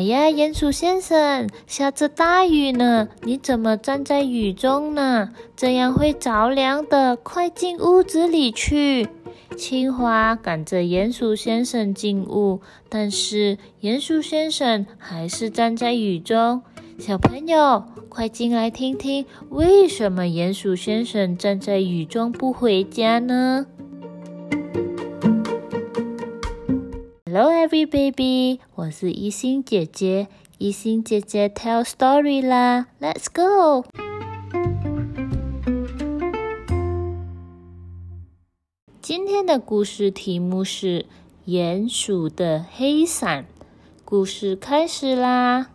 哎呀，鼹鼠先生，下着大雨呢，你怎么站在雨中呢？这样会着凉的，快进屋子里去。青蛙赶着鼹鼠先生进屋，但是鼹鼠先生还是站在雨中。小朋友，快进来听听，为什么鼹鼠先生站在雨中不回家呢？Hello, every baby，我是一心姐姐，一心姐姐 tell story 啦，Let's go。今天的故事题目是《鼹鼠的黑伞》。故事开始啦！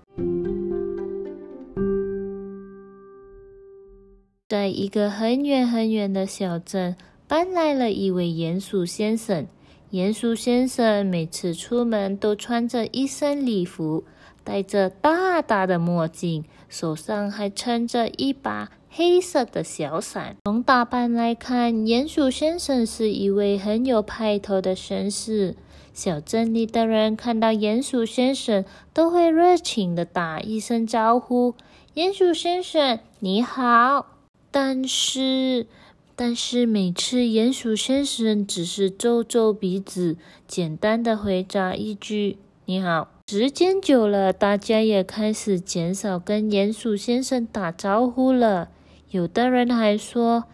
在一个很远很远的小镇，搬来了一位鼹鼠先生。鼹鼠先生每次出门都穿着一身礼服，戴着大大的墨镜，手上还撑着一把。黑色的小伞，从打扮来看，鼹鼠先生是一位很有派头的绅士。小镇里的人看到鼹鼠先生，都会热情地打一声招呼：“鼹鼠先生，你好。”但是，但是每次鼹鼠先生只是皱皱鼻子，简单的回答一句：“你好。”时间久了，大家也开始减少跟鼹鼠先生打招呼了。有的人还说，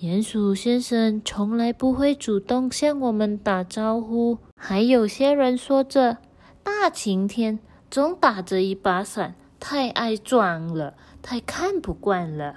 鼹鼠先生从来不会主动向我们打招呼。还有些人说着，大晴天总打着一把伞，太爱装了，太看不惯了。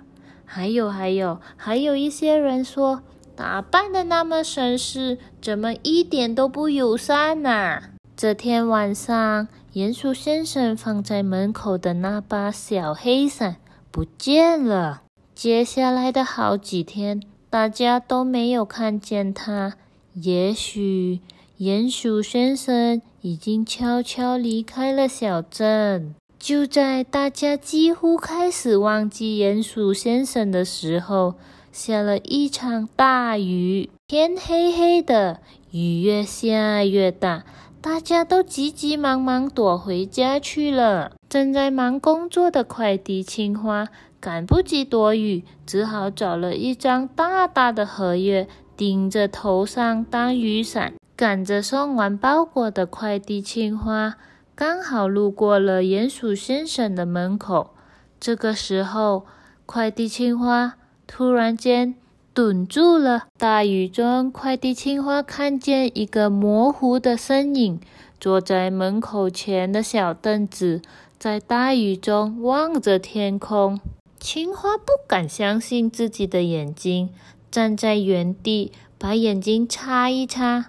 还有，还有，还有一些人说，打扮的那么绅士，怎么一点都不友善呢？这天晚上，鼹鼠先生放在门口的那把小黑伞不见了。接下来的好几天，大家都没有看见他。也许鼹鼠先生已经悄悄离开了小镇。就在大家几乎开始忘记鼹鼠先生的时候，下了一场大雨。天黑黑的，雨越下越大，大家都急急忙忙躲回家去了。正在忙工作的快递青蛙。赶不及躲雨，只好找了一张大大的荷叶顶着头上当雨伞。赶着送完包裹的快递青蛙刚好路过了鼹鼠先生的门口。这个时候，快递青蛙突然间顿住了。大雨中，快递青蛙看见一个模糊的身影，坐在门口前的小凳子，在大雨中望着天空。青蛙不敢相信自己的眼睛，站在原地，把眼睛擦一擦，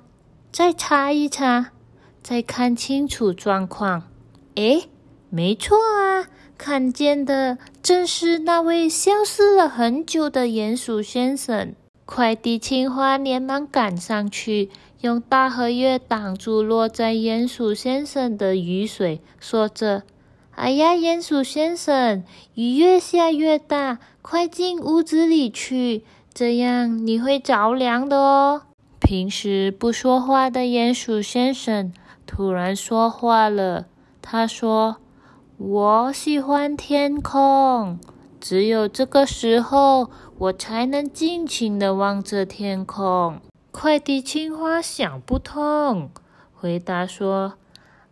再擦一擦，再看清楚状况。诶，没错啊，看见的正是那位消失了很久的鼹鼠先生。快递青蛙连忙赶上去，用大荷叶挡住落在鼹鼠先生的雨水，说着。哎呀，鼹鼠先生，雨越下越大，快进屋子里去，这样你会着凉的哦。平时不说话的鼹鼠先生突然说话了，他说：“我喜欢天空，只有这个时候，我才能尽情的望着天空。”快递青蛙想不通，回答说。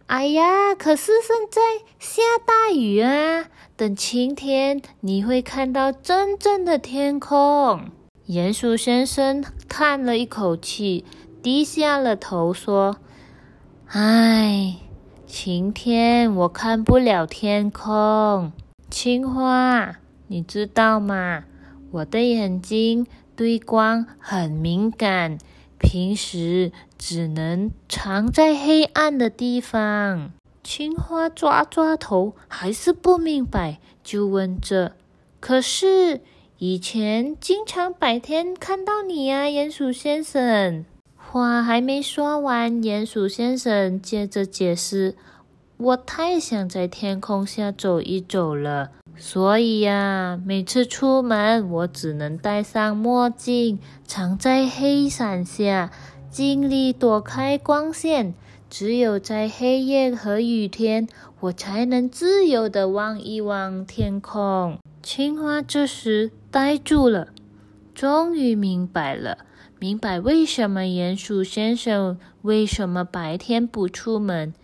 哎呀，可是现在下大雨啊！等晴天，你会看到真正的天空。鼹鼠先生叹了一口气，低下了头说：“唉，晴天我看不了天空。青蛙，你知道吗？我的眼睛对光很敏感。”平时只能藏在黑暗的地方。青蛙抓抓头，还是不明白，就问着：“可是以前经常白天看到你呀，鼹鼠先生。”话还没说完，鼹鼠先生接着解释：“我太想在天空下走一走了。”所以呀，每次出门我只能戴上墨镜，藏在黑伞下，尽力躲开光线。只有在黑夜和雨天，我才能自由的望一望天空。”青蛙这时呆住了，终于明白了，明白为什么鼹鼠先生为什么白天不出门。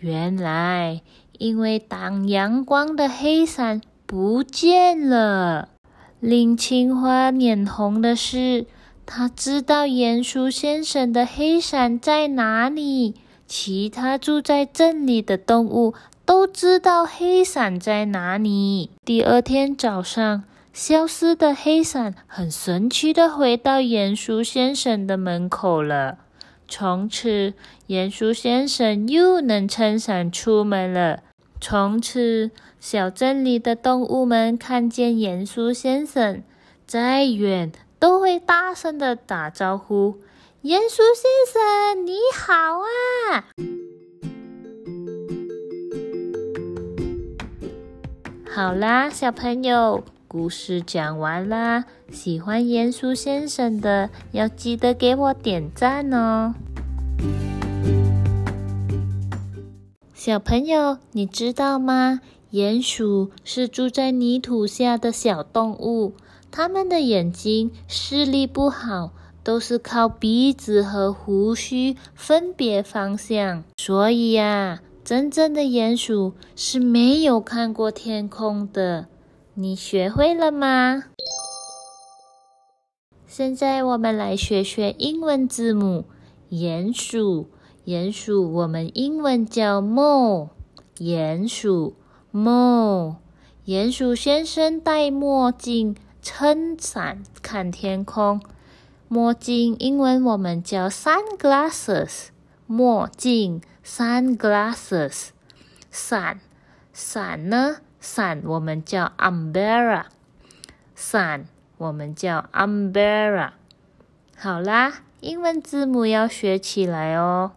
原来，因为挡阳光的黑伞不见了。令青蛙脸红的是，他知道鼹鼠先生的黑伞在哪里。其他住在镇里的动物都知道黑伞在哪里。第二天早上，消失的黑伞很神奇的回到鼹鼠先生的门口了。从此，鼹鼠先生又能撑伞出门了。从此，小镇里的动物们看见鼹鼠先生，再远都会大声的打招呼：“鼹鼠先生，你好啊！”好啦，小朋友，故事讲完啦。喜欢鼹鼠先生的，要记得给我点赞哦。小朋友，你知道吗？鼹鼠是住在泥土下的小动物，它们的眼睛视力不好，都是靠鼻子和胡须分别方向。所以呀，真正的鼹鼠是没有看过天空的。你学会了吗？现在我们来学学英文字母，鼹鼠。鼹鼠，我们英文叫 mole。鼹鼠，mole。鼹鼠先生戴墨镜，撑伞看天空。墨镜英文我们叫 sunglasses。墨镜，sunglasses。伞，伞呢？伞我们叫 umbrella。伞我们叫 umbrella。好啦，英文字母要学起来哦。